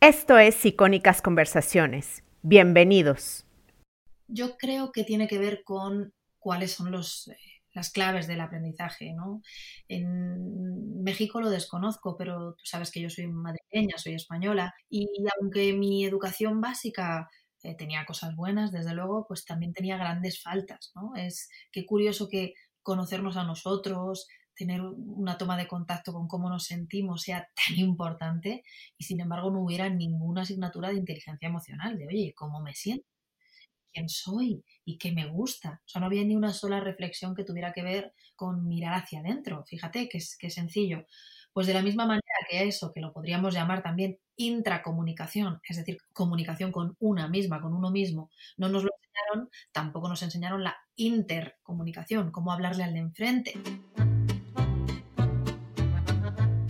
Esto es Icónicas Conversaciones. Bienvenidos. Yo creo que tiene que ver con cuáles son los, eh, las claves del aprendizaje. ¿no? En México lo desconozco, pero tú sabes que yo soy madrileña, soy española, y aunque mi educación básica eh, tenía cosas buenas, desde luego, pues también tenía grandes faltas. Es qué curioso que conocernos a nosotros, tener una toma de contacto con cómo nos sentimos sea tan importante y sin embargo no hubiera ninguna asignatura de inteligencia emocional, de oye, ¿cómo me siento? ¿Quién soy? ¿Y qué me gusta? O sea, no había ni una sola reflexión que tuviera que ver con mirar hacia adentro. Fíjate que es, sencillo. Pues de la misma manera que eso, que lo podríamos llamar también intracomunicación, es decir, comunicación con una misma, con uno mismo, no nos lo enseñaron, tampoco nos enseñaron la intercomunicación, cómo hablarle al de enfrente.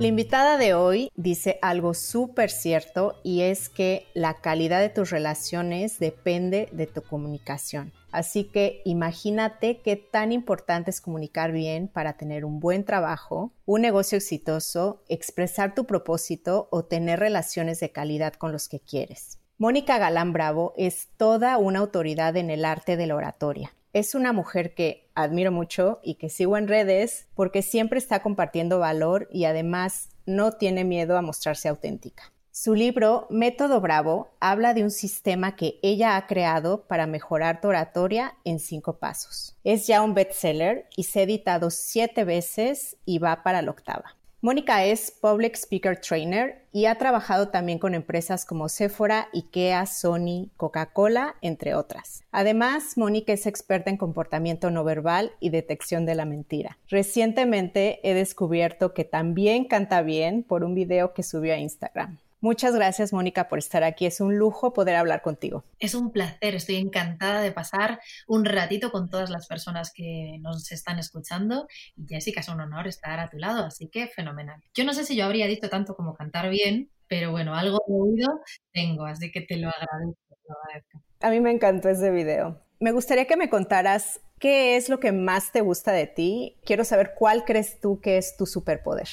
La invitada de hoy dice algo súper cierto y es que la calidad de tus relaciones depende de tu comunicación. Así que imagínate qué tan importante es comunicar bien para tener un buen trabajo, un negocio exitoso, expresar tu propósito o tener relaciones de calidad con los que quieres. Mónica Galán Bravo es toda una autoridad en el arte de la oratoria. Es una mujer que admiro mucho y que sigo en redes porque siempre está compartiendo valor y además no tiene miedo a mostrarse auténtica. Su libro Método Bravo habla de un sistema que ella ha creado para mejorar tu oratoria en cinco pasos. Es ya un bestseller y se ha editado siete veces y va para la octava. Mónica es Public Speaker Trainer y ha trabajado también con empresas como Sephora, IKEA, Sony, Coca-Cola, entre otras. Además, Mónica es experta en comportamiento no verbal y detección de la mentira. Recientemente he descubierto que también canta bien por un video que subió a Instagram. Muchas gracias, Mónica, por estar aquí. Es un lujo poder hablar contigo. Es un placer. Estoy encantada de pasar un ratito con todas las personas que nos están escuchando. Y Jessica, es un honor estar a tu lado, así que fenomenal. Yo no sé si yo habría dicho tanto como cantar bien, pero bueno, algo de oído tengo, así que te lo agradezco. A mí me encantó ese video. Me gustaría que me contaras qué es lo que más te gusta de ti. Quiero saber cuál crees tú que es tu superpoder.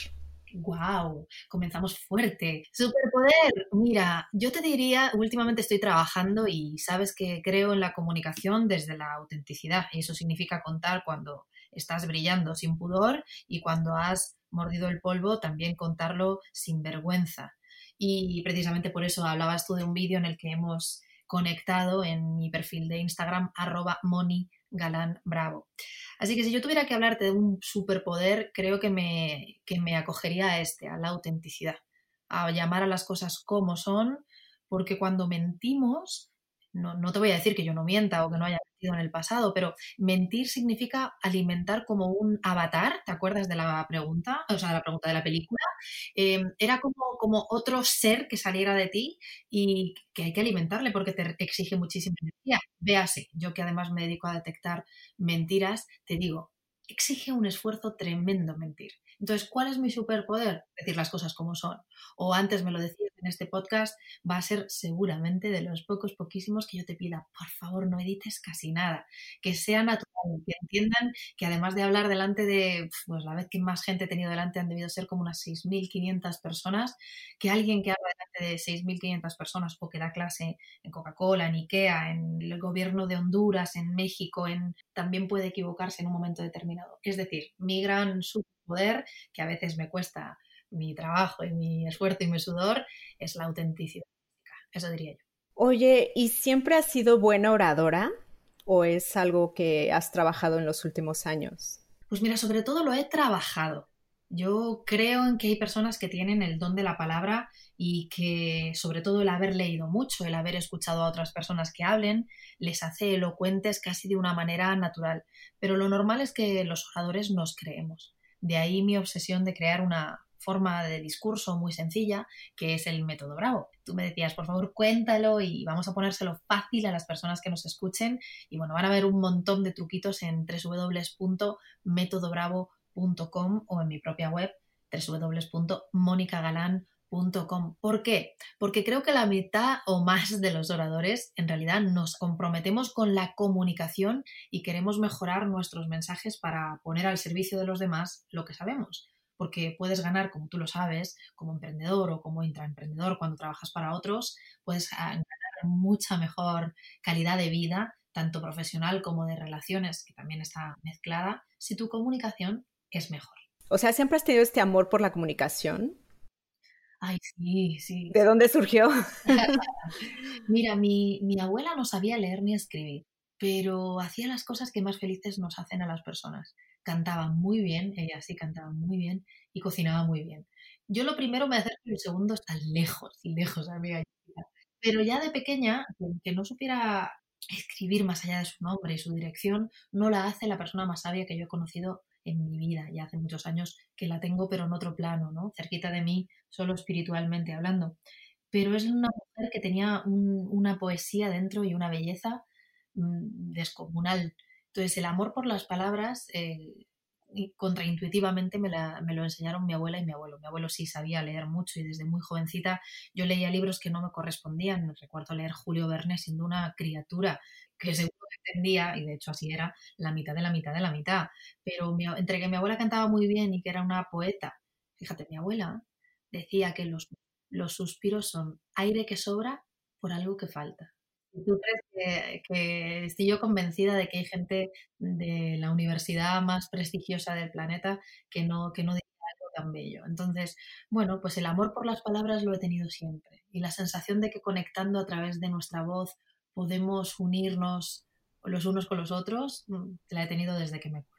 ¡Wow! Comenzamos fuerte. Superpoder. Mira, yo te diría, últimamente estoy trabajando y sabes que creo en la comunicación desde la autenticidad. Eso significa contar cuando estás brillando sin pudor y cuando has mordido el polvo, también contarlo sin vergüenza. Y precisamente por eso hablabas tú de un vídeo en el que hemos conectado en mi perfil de Instagram, arroba Moni Galán Bravo. Así que si yo tuviera que hablarte de un superpoder, creo que me, que me acogería a este, a la autenticidad, a llamar a las cosas como son, porque cuando mentimos, no, no te voy a decir que yo no mienta o que no haya en el pasado, pero mentir significa alimentar como un avatar, ¿te acuerdas de la pregunta? O sea, de la pregunta de la película. Em, era como, como otro ser que saliera de ti y que hay que alimentarle porque te exige muchísima energía. Véase, yo que además me dedico a detectar mentiras, te digo, exige un esfuerzo tremendo mentir. Entonces, ¿cuál es mi superpoder? Decir las cosas como son. O antes me lo decías en este podcast, va a ser seguramente de los pocos, poquísimos que yo te pida, por favor, no edites casi nada, que sea natural, que entiendan que además de hablar delante de, pues la vez que más gente he tenido delante han debido ser como unas 6.500 personas, que alguien que habla delante de 6.500 personas o que da clase en Coca-Cola, en Ikea, en el gobierno de Honduras, en México, en, también puede equivocarse en un momento determinado. Es decir, mi gran superpoder, que a veces me cuesta mi trabajo y mi esfuerzo y mi sudor es la autenticidad. Eso diría yo. Oye, ¿y siempre has sido buena oradora o es algo que has trabajado en los últimos años? Pues mira, sobre todo lo he trabajado. Yo creo en que hay personas que tienen el don de la palabra y que sobre todo el haber leído mucho, el haber escuchado a otras personas que hablen, les hace elocuentes casi de una manera natural. Pero lo normal es que los oradores nos creemos. De ahí mi obsesión de crear una forma de discurso muy sencilla, que es el método Bravo. Tú me decías, por favor, cuéntalo y vamos a ponérselo fácil a las personas que nos escuchen. Y bueno, van a ver un montón de truquitos en www.metodobravo.com o en mi propia web www.monicagalan.com ¿Por qué? Porque creo que la mitad o más de los oradores en realidad nos comprometemos con la comunicación y queremos mejorar nuestros mensajes para poner al servicio de los demás lo que sabemos. Porque puedes ganar, como tú lo sabes, como emprendedor o como intraemprendedor cuando trabajas para otros, puedes ah, ganar mucha mejor calidad de vida, tanto profesional como de relaciones, que también está mezclada, si tu comunicación es mejor. O sea, siempre has tenido este amor por la comunicación. Ay, sí, sí. ¿De dónde surgió? Mira, mi, mi, abuela no sabía leer ni escribir, pero hacía las cosas que más felices nos hacen a las personas. Cantaba muy bien, ella sí cantaba muy bien y cocinaba muy bien. Yo lo primero me acerco y el segundo está lejos, lejos, amiga. Pero ya de pequeña, que no supiera escribir más allá de su nombre y su dirección, no la hace la persona más sabia que yo he conocido en mi vida. Ya hace muchos años que la tengo, pero en otro plano, ¿no? Cerquita de mí, solo espiritualmente hablando. Pero es una mujer que tenía una poesía dentro y una belleza descomunal. Entonces, el amor por las palabras, eh, contraintuitivamente me, me, lo enseñaron mi abuela y mi abuelo. Mi abuelo sí sabía leer mucho y desde muy jovencita yo leía libros que no me correspondían. Recuerdo leer Julio Verne siendo una criatura que seguro que entendía, y de hecho así era, la mitad de la mitad de la mitad. Pero entre que mi abuela cantaba muy bien y que era una poeta, fíjate, mi abuela decía que los, los suspiros son aire que sobra por algo que falta. ¿Tú crees que, estoy yo convencida de que hay gente de la universidad más prestigiosa del planeta que no, que no dice algo tan bello? Entonces, bueno, pues el amor por las palabras lo he tenido siempre y la sensación de que conectando a través de nuestra voz podemos unirnos los unos con los otros, mm, la he tenido desde que me acuerdo.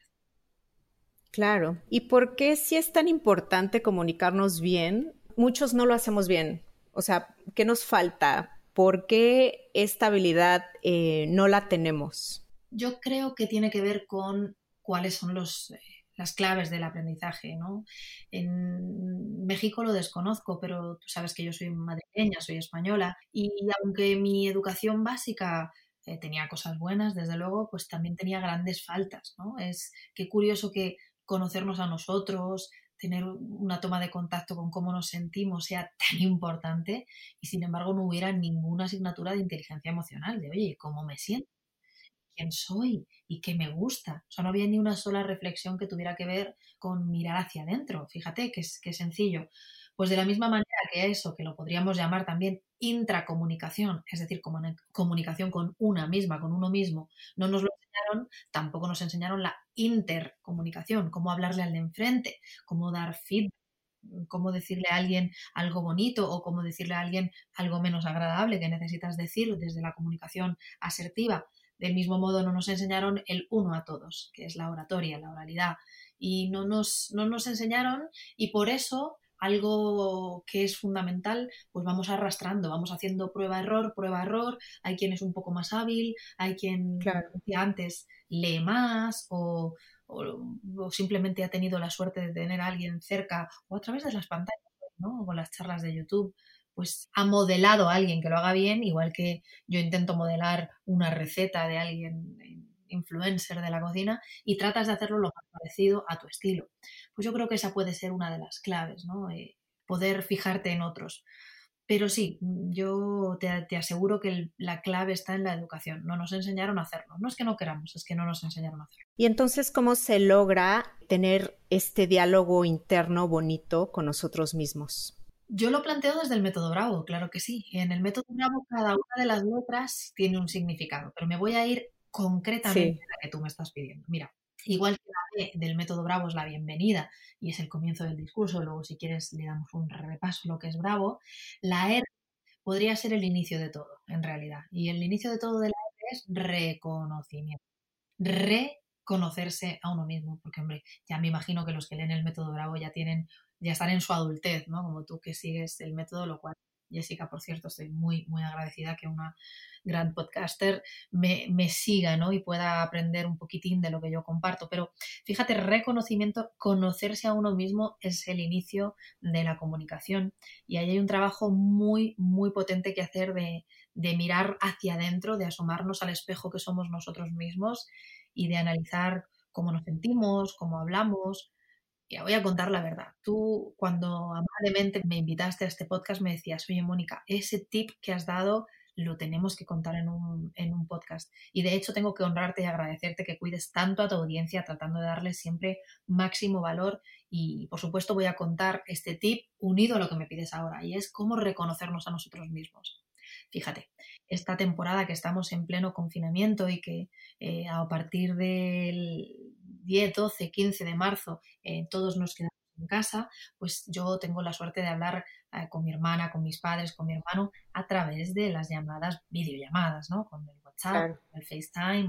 Claro. ¿Y por qué si es tan importante comunicarnos bien? Muchos no lo hacemos bien. O sea, ¿qué nos falta? ¿Por qué esta habilidad eh, no la tenemos? Yo creo que tiene que ver con cuáles son eh, las claves del aprendizaje. ¿no? En México lo desconozco, pero tú sabes que yo soy madrileña, soy española, y aunque mi educación básica eh, tenía cosas buenas, desde luego, pues también tenía grandes faltas. ¿no? Es qué curioso que conocernos a nosotros, tener una toma de contacto con cómo nos sentimos sea tan importante y sin embargo no hubiera ninguna asignatura de inteligencia emocional, de oye, ¿cómo me siento? quién soy y qué me gusta. O sea, no había ni una sola reflexión que tuviera que ver con mirar hacia adentro. Fíjate que es, sencillo. Pues de la misma manera que eso, que lo podríamos llamar también intracomunicación, es decir, comunicación con una misma, con uno mismo, no nos lo enseñaron, tampoco nos enseñaron la intercomunicación, cómo hablarle al de enfrente, cómo dar feedback, cómo decirle a alguien algo bonito o cómo decirle a alguien algo menos agradable que necesitas decir desde la comunicación asertiva. Del mismo modo no nos enseñaron el uno a todos, que es la oratoria, la oralidad, y no nos, no nos enseñaron y por eso algo que es fundamental, pues vamos arrastrando, vamos haciendo prueba-error, prueba-error, hay quien es un poco más hábil, hay quien, claro. antes, lee más o, o, simplemente ha tenido la suerte de tener a alguien cerca o a través de las pantallas, ¿no? o con las charlas de YouTube, pues ha modelado a alguien que lo haga bien, igual que yo intento modelar una receta de alguien influencer de la cocina y tratas de hacerlo lo más parecido a tu estilo. Pues yo creo que esa puede ser una de las claves, ¿no? Eh, poder fijarte en otros. Pero sí, yo te, te aseguro que la clave está en la educación. No nos enseñaron a hacerlo. No es que no queramos, es que no nos enseñaron a hacerlo. Y entonces, ¿cómo se logra tener este diálogo interno bonito con nosotros mismos? Yo lo planteo desde el método Bravo, claro que sí. En el método Bravo cada una de las letras tiene un significado, pero me voy a ir concretamente la que tú me estás pidiendo. Mira, igual que la B del método Bravo es la bienvenida y es el comienzo del discurso, luego si quieres le damos un repaso a lo que es Bravo, la R podría ser el inicio de todo, en realidad. Y el inicio de todo de la R es reconocimiento. Reconocerse a uno mismo, porque hombre, ya me imagino que los que leen el método Bravo ya tienen ya están en su adultez, ¿no? Como tú que sigues el método, lo cual Jessica, por cierto, estoy muy, muy agradecida que una gran podcaster me, me, siga ¿no? y pueda aprender un poquitín de lo que yo comparto. Pero fíjate, reconocimiento, conocerse a uno mismo es el inicio de la comunicación y ahí hay un trabajo muy, muy potente que hacer de, de mirar hacia adentro, de asomarnos al espejo que somos nosotros mismos y de analizar cómo nos sentimos, cómo hablamos, ya voy a contar la verdad. Tú, cuando amablemente me invitaste a este podcast, me decías, oye, Mónica, ese tip que has dado lo tenemos que contar en un, en un, podcast. Y de hecho tengo que honrarte y agradecerte que cuides tanto a tu audiencia tratando de darle siempre máximo valor. Y por supuesto voy a contar este tip unido a lo que me pides ahora y es cómo reconocernos a nosotros mismos. Fíjate, esta temporada que estamos en pleno confinamiento y que eh, a partir del 10, 12, 15 de marzo eh, todos nos quedamos en casa, pues yo tengo la suerte de hablar eh, con mi hermana, con mis padres, con mi hermano a través de las llamadas, videollamadas, ¿no? Con el WhatsApp, el FaceTime.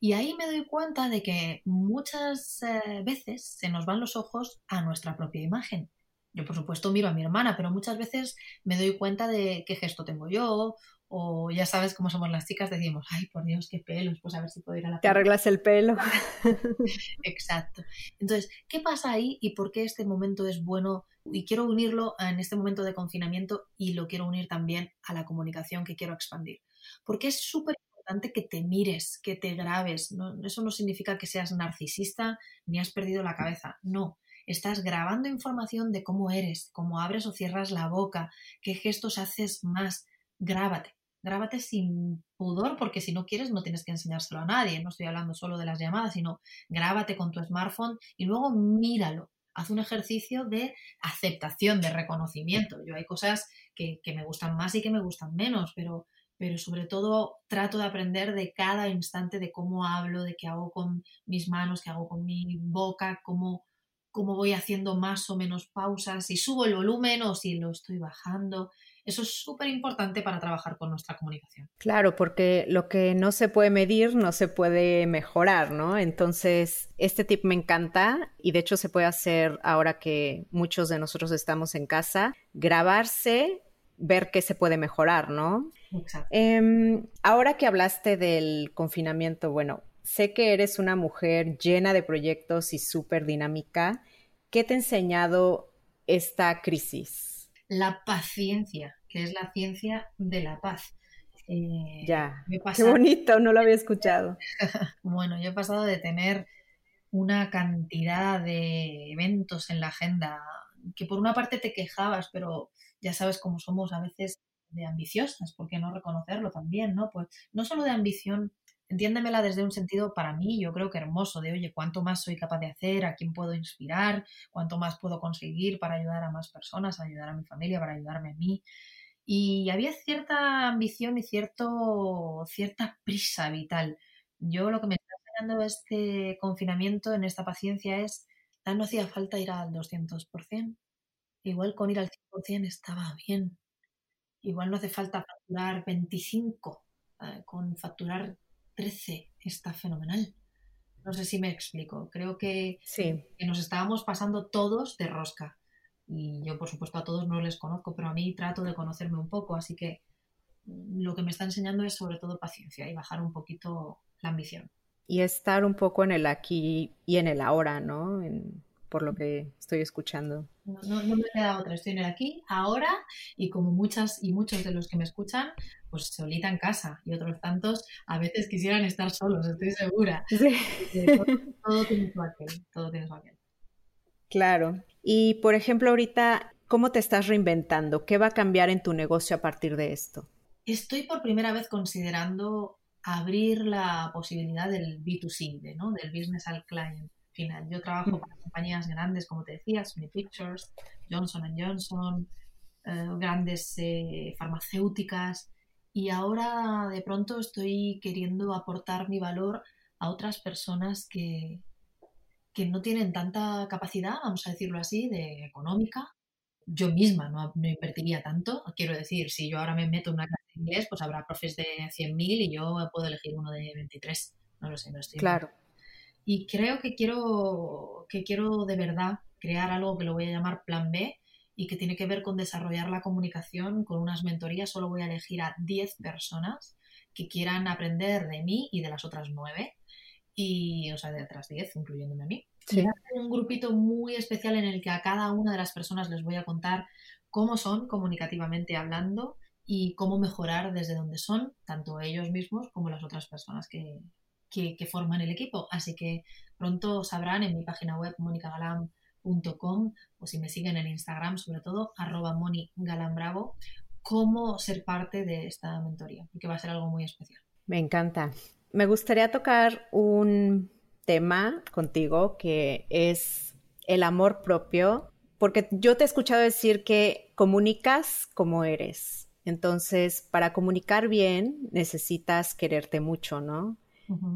Y ahí me doy cuenta de que muchas eh, veces se nos van los ojos a nuestra propia imagen. Yo, por supuesto, miro a mi hermana, pero muchas veces me doy cuenta de qué gesto tengo yo o ya sabes cómo somos las chicas, decimos, ay, por Dios, qué pelos, pues a ver si puedo ir a la... Te arreglas el pelo. Exacto. Entonces, ¿qué pasa ahí y por qué este momento es bueno? Y quiero unirlo en este momento de confinamiento y lo quiero unir también a la comunicación que quiero expandir. Porque es súper importante que te mires, que te grabes. eso no significa que seas narcisista ni has perdido la cabeza. No, estás grabando información de cómo eres, cómo abres o cierras la boca, qué gestos haces más. Grábate, grábate sin pudor, porque si no quieres no tienes que enseñárselo a nadie. No estoy hablando solo de las llamadas, sino grábate con tu smartphone y luego míralo. Haz un ejercicio de aceptación, de reconocimiento. Yo hay cosas que, me gustan más y que me gustan menos, pero, pero sobre todo trato de aprender de cada instante de cómo hablo, de qué hago con mis manos, qué hago con mi boca, cómo, cómo voy haciendo más o menos pausas, si subo el volumen o si lo estoy bajando. Eso es súper importante para trabajar con nuestra comunicación. Claro, porque lo que no se puede medir no se puede mejorar, ¿no? Entonces, este tip me encanta y de hecho se puede hacer ahora que muchos de nosotros estamos en casa, grabarse, ver qué se puede mejorar, ¿no? Exacto. Em, ahora que hablaste del confinamiento, bueno, sé que eres una mujer llena de proyectos y súper dinámica. ¿Qué te ha enseñado esta crisis? La paciencia, que es la ciencia de la paz. Eh, ya, qué bonito, no lo había escuchado. bueno, yo he pasado de tener una cantidad de eventos en la agenda que por una parte te quejabas, pero ya sabes cómo somos a veces de ambiciosas, ¿por qué no reconocerlo también, no? Pues no solo de ambición entiéndemela desde un sentido para mí, yo creo que hermoso, de oye, cuánto más soy capaz de hacer, a quién puedo inspirar, cuánto más puedo conseguir para ayudar a más personas, ayudar a mi familia, para ayudarme a mí. Y había cierta ambición y cierto, cierta prisa vital. Yo lo que me está enseñando este confinamiento, en esta paciencia, es, ya no hacía falta ir al 200%. Igual con ir al 100% estaba bien. Igual no hace falta facturar 25, eh, con facturar 13 está fenomenal. No sé si me explico. Creo que, sí. que nos estábamos pasando todos de rosca. Y yo, por supuesto, a todos no les conozco, pero a mí trato de conocerme un poco. Así que lo que me está enseñando es sobre todo paciencia y bajar un poquito la ambición. Y estar un poco en el aquí y en el ahora, ¿no? Por lo que estoy escuchando. No, no, me queda otra, estoy en el aquí, ahora, y como muchas y muchos de los que me escuchan, pues solita en casa, y otros tantos a veces quisieran estar solos, estoy segura. Todo, tiene su aquel, todo tiene su aquel. Claro. Y por ejemplo, ahorita, ¿cómo te estás reinventando? ¿Qué va a cambiar en tu negocio a partir de esto? Estoy por primera vez considerando abrir la posibilidad del B2C, ¿no? del business al client final. Yo trabajo para compañías grandes, como te decía, Sony Pictures, Johnson Johnson, eh, grandes eh, farmacéuticas, y ahora de pronto estoy queriendo aportar mi valor a otras personas que, que no tienen tanta capacidad, vamos a decirlo así, de económica. Yo misma no, no invertiría tanto. Quiero decir, si yo ahora me meto en una clase de inglés, pues habrá profes de 100.000 y yo puedo elegir uno de 23. No lo sé, no estoy. Claro. Y creo que quiero, que quiero de verdad crear algo que lo voy a llamar Plan B, y que tiene que ver con desarrollar la comunicación con unas mentorías. Solo voy a elegir a 10 personas que quieran aprender de mí y de las otras 9 y, o sea, de otras 10, incluyéndome a mí. Sí. un grupito muy especial en el que a cada una de las personas les voy a contar cómo son comunicativamente hablando y cómo mejorar desde donde son, tanto ellos mismos como las otras personas que, que, forman el equipo. Así que pronto sabrán en mi página web monicagalam.com o si me siguen en Instagram, sobre todo, arroba monigalambravo, cómo ser parte de esta mentoría, que va a ser algo muy especial. Me encanta. Me gustaría tocar un tema contigo que es el amor propio, porque yo te he escuchado decir que comunicas como eres. Entonces, para comunicar bien necesitas quererte mucho, ¿no?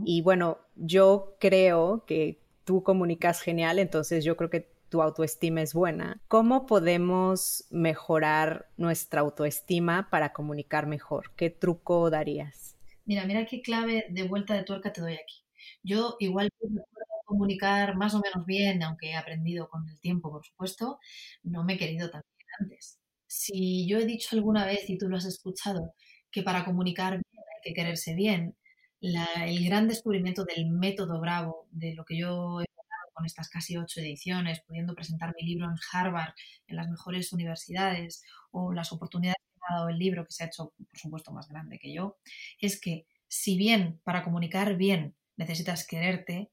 Y bueno, yo creo que tú comunicas genial, entonces yo creo que tu autoestima es buena. ¿Cómo podemos mejorar nuestra autoestima para comunicar mejor? ¿Qué truco darías? Mira, mira qué clave de vuelta de tuerca te doy aquí. Yo igual puedo comunicar más o menos bien, aunque he aprendido con el tiempo, por supuesto, no me he querido tan bien antes. Si yo he dicho alguna vez, y tú lo has escuchado, que para comunicar bien hay que quererse bien, el gran descubrimiento del método Bravo, de lo que yo he hablado con estas casi ocho ediciones, pudiendo presentar mi libro en Harvard, en las mejores universidades, o las oportunidades que me ha dado el libro, que se ha hecho, por supuesto, más grande que yo, es que si bien para comunicar bien necesitas quererte,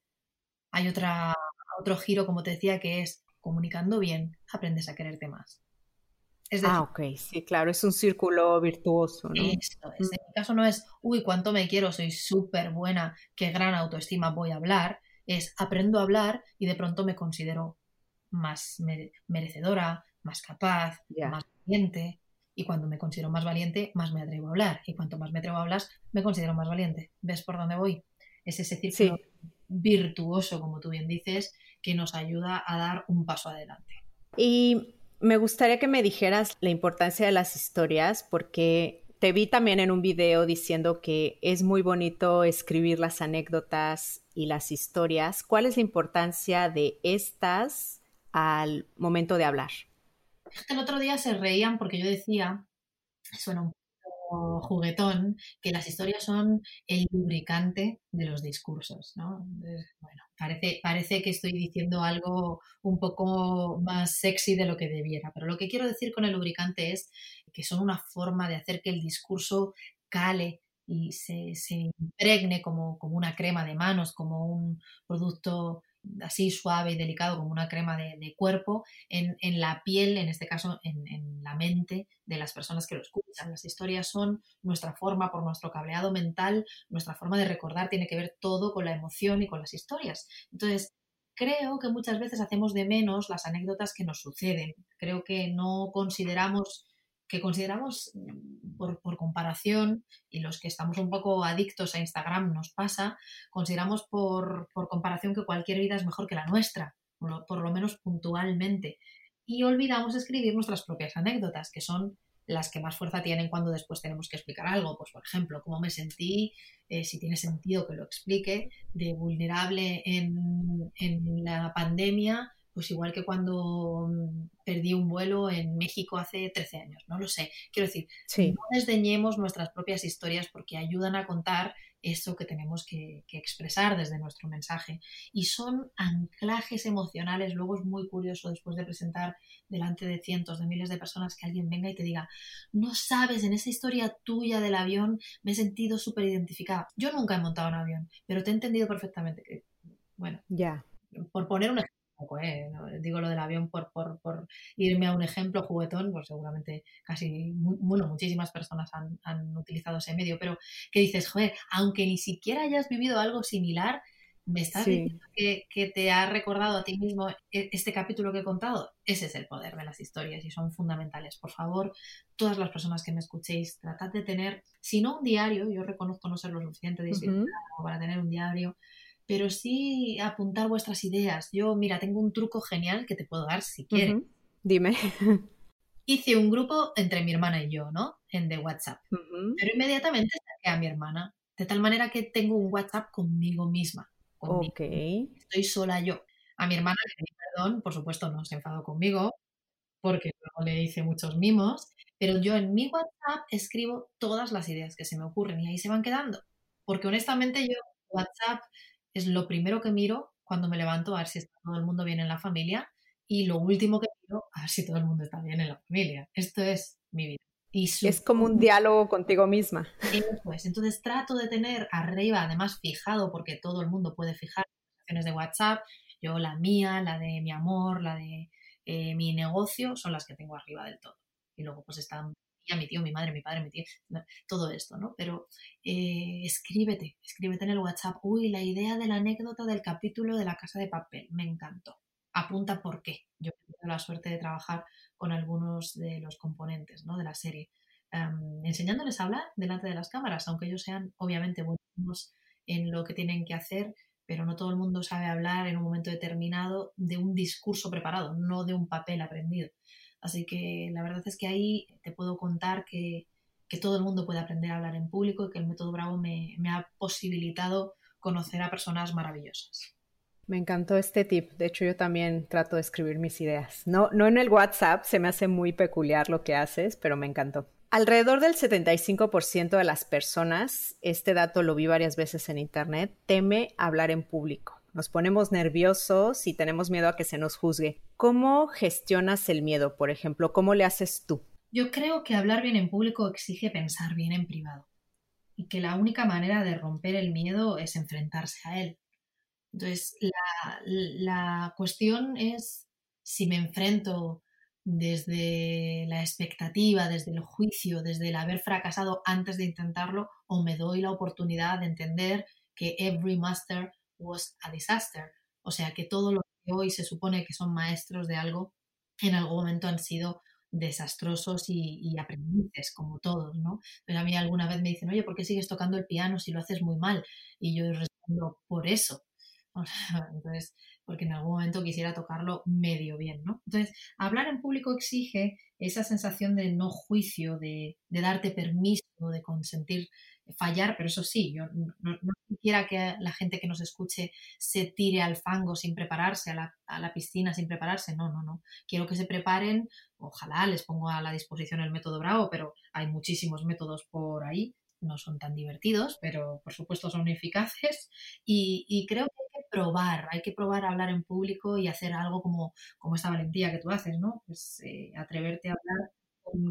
hay otra, otro giro, como te decía, que es comunicando bien, aprendes a quererte más ah, ok, sí, claro, es un círculo virtuoso, ¿no? Esto es. En mi caso no es, uy, cuánto me quiero, soy súper buena, qué gran autoestima voy a hablar. Es aprendo a hablar y de pronto me considero más merecedora, más capaz, más valiente. Y cuando me considero más valiente, más me atrevo a hablar. Y cuanto más me atrevo a hablar, me considero más valiente. ¿Ves por dónde voy? Es ese círculo virtuoso, como tú bien dices, que nos ayuda a dar un paso adelante. Y me gustaría que me dijeras la importancia de las historias porque te vi también en un video diciendo que es muy bonito escribir las anécdotas y las historias. ¿Cuál es la importancia de estas al momento de hablar? El otro día se reían porque yo decía, suena un juguetón, que las historias son el lubricante de los discursos, ¿no? bueno, parece, parece que estoy diciendo algo un poco más sexy de lo que debiera, pero lo que quiero decir con el lubricante es que son una forma de hacer que el discurso cale y se, se impregne como, como una crema de manos, como un producto así suave y delicado como una crema de, cuerpo en, la piel, en este caso en, la mente de las personas que lo escuchan. Las historias son nuestra forma, por nuestro cableado mental, nuestra forma de recordar tiene que ver todo con la emoción y con las historias. Entonces, creo que muchas veces hacemos de menos las anécdotas que nos suceden. Creo que no consideramos que consideramos mm, por, comparación, y los que estamos un poco adictos a Instagram nos pasa, consideramos por, comparación que cualquier vida es mejor que la nuestra, por lo, menos puntualmente. Y olvidamos escribir nuestras propias anécdotas, que son las que más fuerza tienen cuando después tenemos que explicar algo. Pues, por ejemplo, cómo me sentí, eh, si tiene sentido que lo explique, de vulnerable en, en la pandemia pues igual que cuando mm, perdí un vuelo en México hace 13 años, no lo sé. Quiero decir, no desdeñemos nuestras propias historias porque ayudan a contar eso que tenemos que, expresar desde nuestro mensaje. Y son anclajes emocionales. Luego es muy curioso después de presentar delante de cientos de miles de personas que alguien venga y te diga, no sabes, en esa historia tuya del avión me he sentido súper identificada. Yo nunca he montado un avión, pero te he entendido perfectamente que, bueno, ya. Por poner un ejemplo ¿eh? digo lo del avión por, por, irme a un ejemplo juguetón, pues seguramente casi, bueno, muchísimas personas han, utilizado ese medio, pero que dices, joder, aunque ni siquiera hayas vivido algo similar, me estás diciendo que, que, te ha recordado a ti mismo e, este capítulo que he contado. Ese es el poder de las historias y son fundamentales. Por favor, todas las personas que me escuchéis, tratad de tener, si no un diario, yo reconozco no ser lo suficiente de para tener un diario, pero sí apuntar vuestras ideas. Yo, mira, tengo un truco genial que te puedo dar si quieres. Dime. Hice un grupo entre mi hermana y yo, ¿no? En de WhatsApp. Pero inmediatamente saqué a mi hermana. De tal manera que tengo un WhatsApp conmigo misma. Ok. Estoy sola yo. A mi hermana le perdón, por supuesto no se enfadó conmigo. porque luego le hice muchos mimos, pero yo en mi WhatsApp escribo todas las ideas que se me ocurren y ahí se van quedando. Porque honestamente yo WhatsApp es lo primero que miro cuando me levanto a ver si está todo el mundo bien en la familia y lo último que miro a ver si todo el mundo está bien en la familia. Esto es mi vida. Y es como un diálogo contigo misma. Pues entonces trato de tener arriba, además fijado, porque todo el mundo puede fijar conversaciones de WhatsApp, yo la mía, la de mi amor, la de eh, mi negocio, son las que tengo arriba del todo. Y luego pues están ya mi tío, mi madre, mi padre, mi tío, todo esto, ¿no? Pero eh, escríbete, escríbete en el WhatsApp. Uy, la idea de la anécdota del capítulo de la casa de papel, me encantó. Apunta por qué. Yo tengo la suerte de trabajar con algunos de los componentes ¿no? de la serie, enseñándoles a hablar delante de las cámaras, aunque ellos sean obviamente buenos en lo que tienen que hacer, pero no todo el mundo sabe hablar en un momento determinado de un discurso preparado, no de un papel aprendido. Así que la verdad es que ahí te puedo contar que, todo el mundo puede aprender a hablar en público y que el método Bravo me ha posibilitado conocer a personas maravillosas. Me encantó este tip. De hecho, yo también trato de escribir mis ideas. No, no en el WhatsApp, se me hace muy peculiar lo que haces, pero me encantó. Alrededor del 75% de las personas, este dato lo vi varias veces en Internet, teme hablar en público. Nos ponemos nerviosos y tenemos miedo a que se nos juzgue. ¿Cómo gestionas el miedo, por ejemplo? ¿Cómo le haces tú? Yo creo que hablar bien en público exige pensar bien en privado y que la única manera de romper el miedo es enfrentarse a él. Entonces, la, cuestión es si me enfrento desde la expectativa, desde el juicio, desde el haber fracasado antes de intentarlo, o me doy la oportunidad de entender que every master was a disaster. O sea, que todo lo que hoy se supone que son maestros de algo, en algún momento han sido desastrosos y, aprendices, como todos, ¿no? Pero a mí alguna vez me dicen, oye, ¿por qué sigues tocando el piano si lo haces muy mal? Y yo respondo, por eso, entonces, porque en algún momento quisiera tocarlo medio bien, ¿no? Entonces, hablar en público exige esa sensación de no juicio, de, darte permiso, de consentir fallar, pero eso sí, yo no, no, quisiera que la gente que nos escuche se tire al fango sin prepararse, a la, a la, piscina sin prepararse, no, no, no. Quiero que se preparen, ojalá les pongo a la disposición el método Bravo, pero hay muchísimos métodos por ahí, no son tan divertidos, pero por supuesto son eficaces y, y creo que probar, hay que probar a hablar en público y hacer algo como, como esta valentía que tú haces, ¿no? Pues eh, atreverte a hablar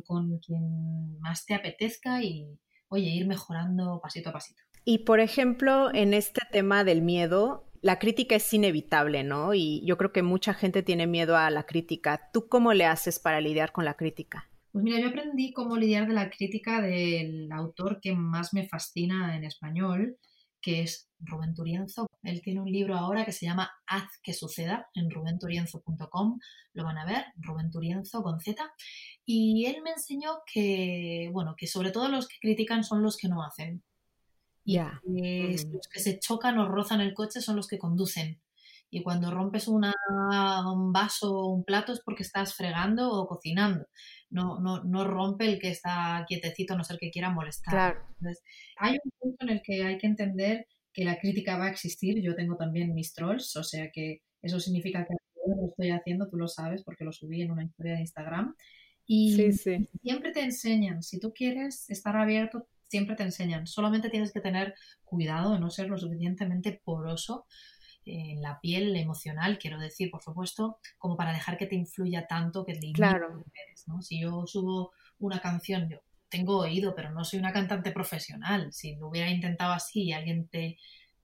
con, quien más te apetezca y, oye, ir mejorando pasito a pasito. Y por ejemplo, en este tema del miedo, la crítica es inevitable, ¿no? Y yo creo que mucha gente tiene miedo a la crítica. ¿Tú cómo le haces para lidiar con la crítica? Pues mira, yo aprendí cómo lidiar de la crítica del autor que más me fascina en español, que es Rubén Turienzo. Él tiene un libro ahora que se llama Haz que suceda en rubenturienzo.com. Lo van a ver, Rubén Turienzo con Z. Y él me enseñó que, bueno, que sobre todo los que critican son los que no hacen. Y mm. los que se chocan o rozan el coche son los que conducen. Y cuando rompes una, un vaso o un plato es porque estás fregando o cocinando. No, no, no rompe el que está quietecito a no ser que quiera molestar. hay un punto en el que hay que entender que la crítica va a existir. Yo tengo también mis trolls, o sea que eso significa que lo estoy haciendo, tú lo sabes porque lo subí en una historia de Instagram. Y siempre te enseñan, si tú quieres estar abierto, siempre te enseñan. Solamente tienes que tener cuidado de no ser lo suficientemente poroso en la piel emocional, quiero decir, por supuesto, como para dejar que te influya tanto que te claro. ¿no? Si yo subo una canción, yo tengo oído, pero no soy una cantante profesional. Si lo hubiera intentado así y alguien te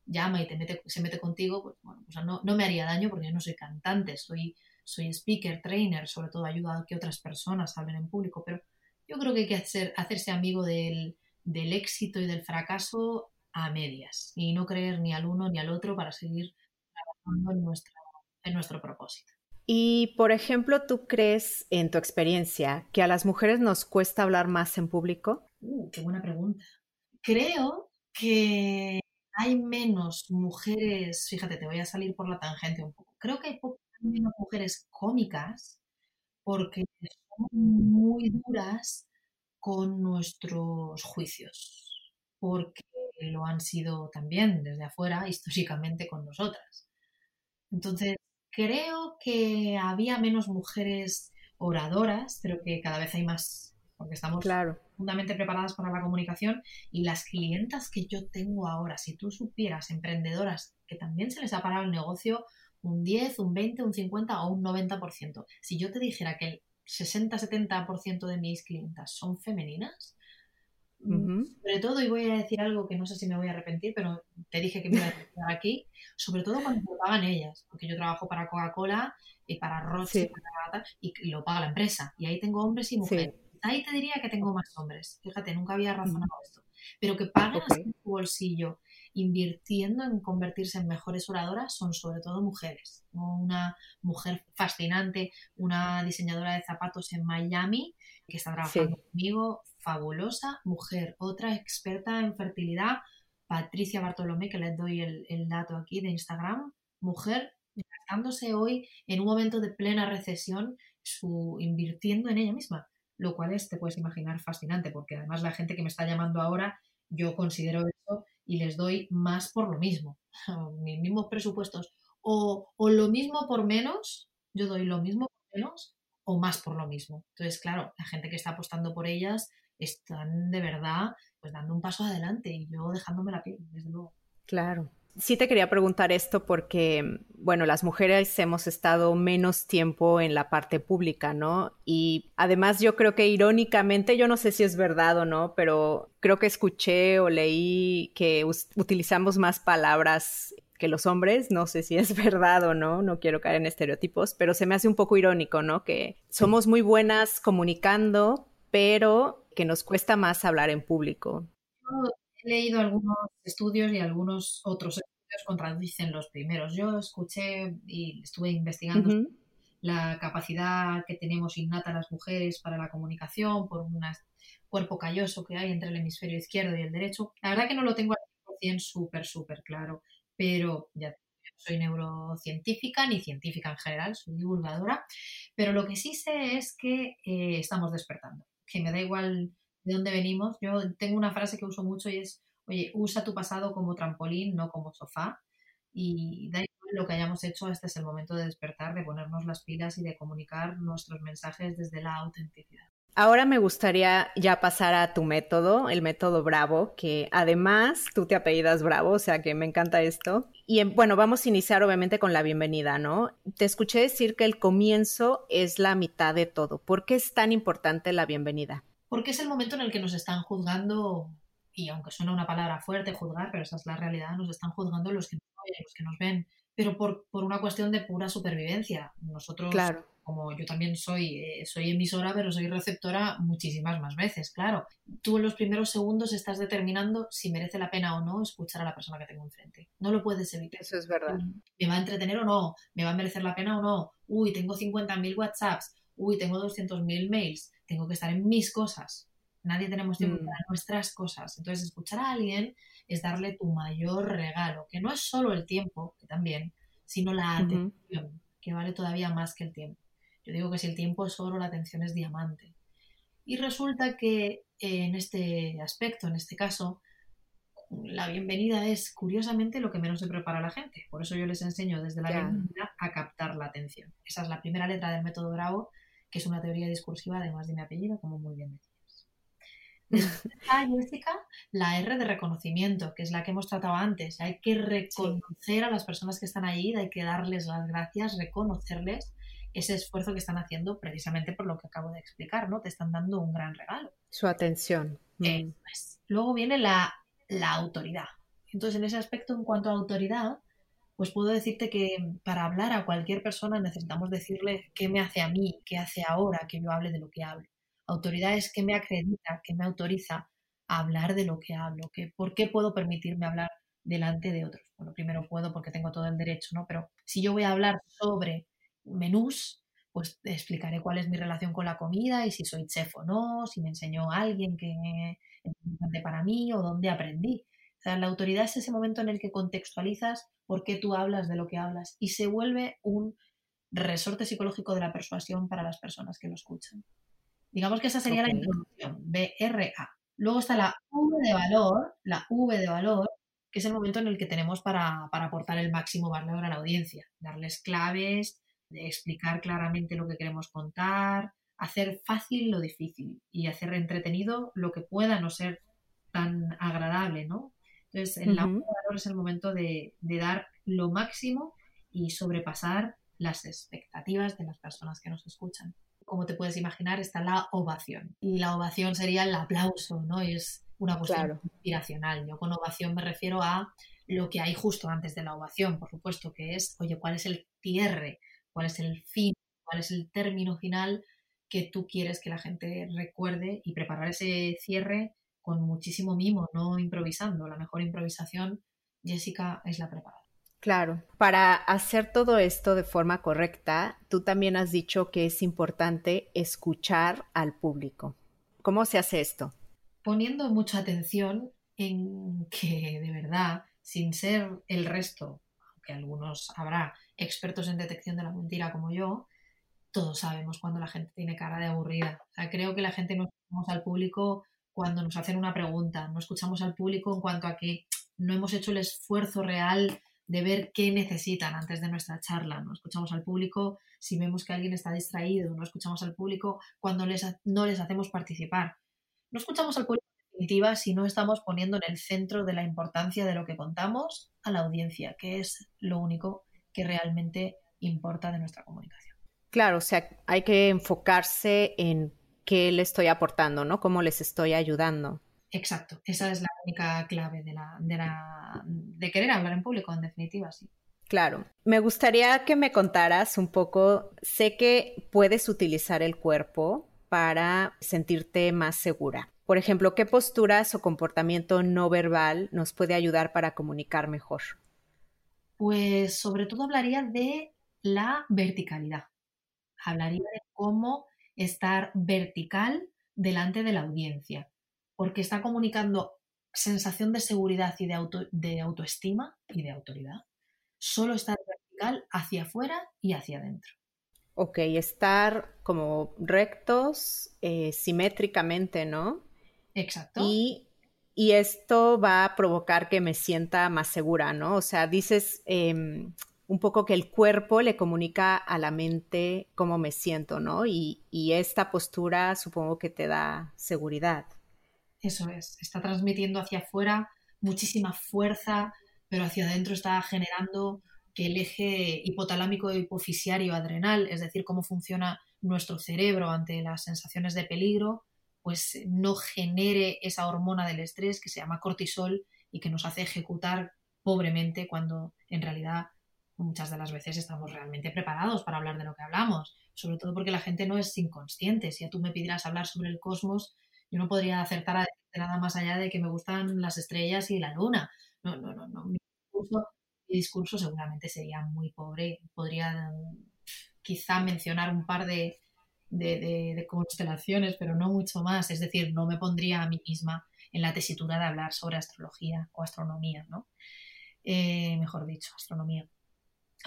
llama y te mete, se mete contigo, pues bueno, pues no, no me haría daño porque yo no soy cantante, soy, soy speaker, trainer, sobre todo ayuda a que otras personas hablen en público, pero yo creo que hay que hacer, hacerse amigo del, del éxito y del fracaso a medias y no creer ni al uno ni al otro para seguir en nuestro, en nuestro propósito. Y, por ejemplo, ¿tú crees, en tu experiencia, que a las mujeres nos cuesta hablar más en público? Uh, qué buena pregunta. Creo que hay menos mujeres, fíjate, te voy a salir por la tangente un poco. Creo que hay menos mujeres cómicas porque son muy duras con nuestros juicios, porque lo han sido también desde afuera históricamente con nosotras. Entonces, creo que había menos mujeres oradoras, pero que cada vez hay más, porque estamos claro. fundamentalmente preparadas para la comunicación y las clientas que yo tengo ahora, si tú supieras, emprendedoras, que también se les ha parado el negocio un 10, un 20, un 50 o un 90%. Si yo te dijera que el 60-70% de mis clientas son femeninas, sobre todo, y voy a decir algo que no sé si me voy a arrepentir, pero te dije que me iba a decir aquí, sobre todo cuando lo pagan ellas, porque yo trabajo para Coca-Cola y para Roche y, lo paga la empresa, y ahí tengo hombres y mujeres. Ahí te diría que tengo más hombres, fíjate, nunca había razonado esto, pero que pagan en su bolsillo invirtiendo en convertirse en mejores oradoras son sobre todo mujeres. Una mujer fascinante, una diseñadora de zapatos en Miami que está trabajando conmigo, fabulosa mujer, otra experta en fertilidad, Patricia Bartolomé, que les doy el, dato aquí de Instagram, mujer gastándose hoy en un momento de plena recesión, su, invirtiendo en ella misma, lo cual es, te puedes imaginar, fascinante, porque además la gente que me está llamando ahora, yo considero eso y les doy más por lo mismo, mis mismos presupuestos, o, o lo mismo por menos, yo doy lo mismo por menos o más por lo mismo. Entonces, claro, la gente que está apostando por ellas están de verdad pues dando un paso adelante y yo dejándome la piel, desde luego. Claro. Sí te quería preguntar esto porque, bueno, las mujeres hemos estado menos tiempo en la parte pública, ¿no? Y además yo creo que irónicamente, yo no sé si es verdad o no, pero creo que escuché o leí que utilizamos más palabras que los hombres, no sé si es verdad o no, no quiero caer en estereotipos, pero se me hace un poco irónico, ¿no? Que somos muy buenas comunicando, pero que nos cuesta más hablar en público. Yo he leído algunos estudios y algunos otros estudios contradicen los primeros. Yo escuché y estuve investigando la capacidad que tenemos innata las mujeres para la comunicación por un cuerpo calloso que hay entre el hemisferio izquierdo y el derecho. La verdad que no lo tengo al 100% súper, súper claro, pero ya soy neurocientífica ni científica en general, soy divulgadora, pero lo que sí sé es que eh, estamos despertando que me da igual de dónde venimos. Yo tengo una frase que uso mucho y es, oye, usa tu pasado como trampolín, no como sofá. Y da igual lo que hayamos hecho, este es el momento de despertar, de ponernos las pilas y de comunicar nuestros mensajes desde la autenticidad. Ahora me gustaría ya pasar a tu método, el método Bravo, que además tú te apellidas Bravo, o sea que me encanta esto. Y bueno, vamos a iniciar obviamente con la bienvenida, ¿no? Te escuché decir que el comienzo es la mitad de todo. ¿Por qué es tan importante la bienvenida? Porque es el momento en el que nos están juzgando, y aunque suena una palabra fuerte, juzgar, pero esa es la realidad, nos están juzgando los que nos los que nos ven, pero por, por una cuestión de pura supervivencia. Nosotros claro como yo también soy, eh, soy emisora, pero soy receptora muchísimas más veces, claro. Tú en los primeros segundos estás determinando si merece la pena o no escuchar a la persona que tengo enfrente. No lo puedes evitar. Eso es verdad. ¿Me va a entretener o no? ¿Me va a merecer la pena o no? Uy, tengo 50.000 WhatsApps. Uy, tengo 200.000 mails. Tengo que estar en mis cosas. Nadie tenemos tiempo mm. para nuestras cosas. Entonces, escuchar a alguien es darle tu mayor regalo, que no es solo el tiempo, que también, sino la atención, que vale todavía más que el tiempo. Yo digo que si el tiempo es oro, la atención es diamante. Y resulta que en este aspecto, en este caso, la bienvenida es curiosamente lo que menos se prepara la gente. Por eso yo les enseño desde la bienvenida a captar la atención. Esa es la primera letra del método Bravo, que es una teoría discursiva además de mi apellido, como muy bien decías. Después Jessica, la R de reconocimiento, que es la que hemos tratado antes. Hay que reconocer a las personas que están allí, hay que darles las gracias, reconocerles ese esfuerzo que están haciendo precisamente por lo que acabo de explicar, ¿no? Te están dando un gran regalo. Su atención. Mm. Luego viene la, autoridad. Entonces, en ese aspecto, en cuanto a autoridad, pues puedo decirte que para hablar a cualquier persona necesitamos decirle qué me hace a mí, qué hace ahora que yo hable de lo que hablo. Autoridad es que me acredita, que me autoriza a hablar de lo que hablo, que por qué puedo permitirme hablar delante de otros. Bueno, primero puedo porque tengo todo el derecho, ¿no? Pero si yo voy a hablar sobre menús, pues explicaré cuál es mi relación con la comida y si soy chef o no, si me enseñó alguien que es importante para mí o dónde aprendí. O sea, la autoridad es ese momento en el que contextualizas por qué tú hablas de lo que hablas y se vuelve un resorte psicológico de la persuasión para las personas que lo escuchan. Digamos que esa sería la introducción, BRA. Luego está la V de valor, la V de valor, que es el momento en el que tenemos para, para aportar el máximo valor a la audiencia, darles claves, explicar claramente lo que queremos contar, hacer fácil lo difícil y hacer entretenido lo que pueda no ser tan agradable, ¿no? Entonces, en la de valor es el momento de, de dar lo máximo y sobrepasar las expectativas de las personas que nos escuchan. Como te puedes imaginar, está la ovación. Y la ovación sería el aplauso, ¿no? es una cuestión inspiracional. Yo con ovación me refiero a lo que hay justo antes de la ovación, por supuesto, que es, oye, ¿cuál es el cierre? ¿Cuál es el fin? ¿Cuál es el término final que tú quieres que la gente recuerde y preparar ese cierre con muchísimo mimo, no improvisando. La mejor improvisación, Jessica, es la preparada. Claro, para hacer todo esto de forma correcta, tú también has dicho que es importante escuchar al público. ¿Cómo se hace esto? Poniendo mucha atención en que de verdad, sin ser el resto, aunque algunos habrá expertos en detección de la mentira como yo, todos sabemos cuando la gente tiene cara de aburrida. Creo que la gente no escuchamos al público cuando nos hacen una pregunta, no escuchamos al público en cuanto a que no hemos hecho el esfuerzo real de ver qué necesitan antes de nuestra charla. No escuchamos al público si vemos que alguien está distraído, no escuchamos al público cuando no les hacemos participar. No escuchamos al público en definitiva si no estamos poniendo en el centro de la importancia de lo que contamos a la audiencia, que es lo único que realmente importa de nuestra comunicación. Claro, o sea, hay que enfocarse en qué le estoy aportando, ¿no? Cómo les estoy ayudando. Exacto, esa es la única clave de, la, de, la, de querer hablar en público, en definitiva, sí. Claro, me gustaría que me contaras un poco, sé que puedes utilizar el cuerpo para sentirte más segura. Por ejemplo, ¿qué posturas o comportamiento no verbal nos puede ayudar para comunicar mejor? Pues sobre todo hablaría de la verticalidad. Hablaría de cómo estar vertical delante de la audiencia porque está comunicando sensación de seguridad y de, auto, de autoestima y de autoridad. Solo estar vertical hacia afuera y hacia adentro. Ok, estar como rectos, eh, simétricamente, ¿no? Exacto. Y, esto va a provocar que me sienta más segura, ¿no? O sea, dices em, un poco que el cuerpo le comunica a la mente cómo me siento, ¿no? y esta postura supongo que te da seguridad. Eso es, está transmitiendo hacia afuera muchísima fuerza, pero hacia adentro está generando que el eje hipotalámico hipofisiario adrenal, es decir, cómo funciona nuestro cerebro ante las sensaciones de peligro, pues no genere esa hormona del estrés que se llama cortisol y que nos hace ejecutar pobremente cuando en realidad muchas de las veces estamos realmente preparados para hablar de lo que hablamos, sobre todo porque la gente no es inconsciente. Si a tú me pidieras hablar sobre el cosmos, yo no podría acertar a decirte nada más allá de que me gustan las estrellas y la luna. No, no, no, no. Mi discurso, seguramente sería muy pobre. Podría quizá mencionar un par de, constelaciones, pero no mucho más. Es decir, no me pondría a mí misma en la tesitura de hablar sobre astrología o astronomía, ¿no? Eh, mejor dicho, astronomía.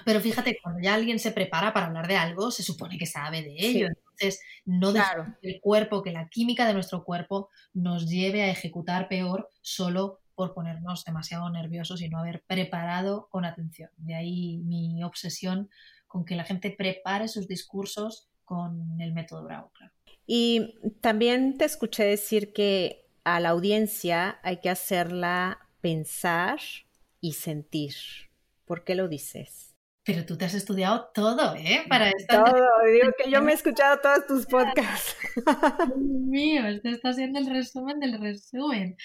Pero fíjate, cuando ya alguien se prepara para hablar de algo, se supone que sabe de ello. Entonces, no claro. que el cuerpo, que la química de nuestro cuerpo nos lleve a ejecutar peor solo por ponernos demasiado nerviosos y no haber preparado con atención. De ahí mi obsesión con que la gente prepare sus discursos con el método Bravo, claro. Y también te escuché decir que a la audiencia hay que hacerla pensar y sentir. ¿Por qué lo dices? Pero tú te has estudiado todo, ¿eh? Para esto. Todo, digo que yo me he escuchado todos tus podcasts. Dios mío, este está siendo el resumen del resumen.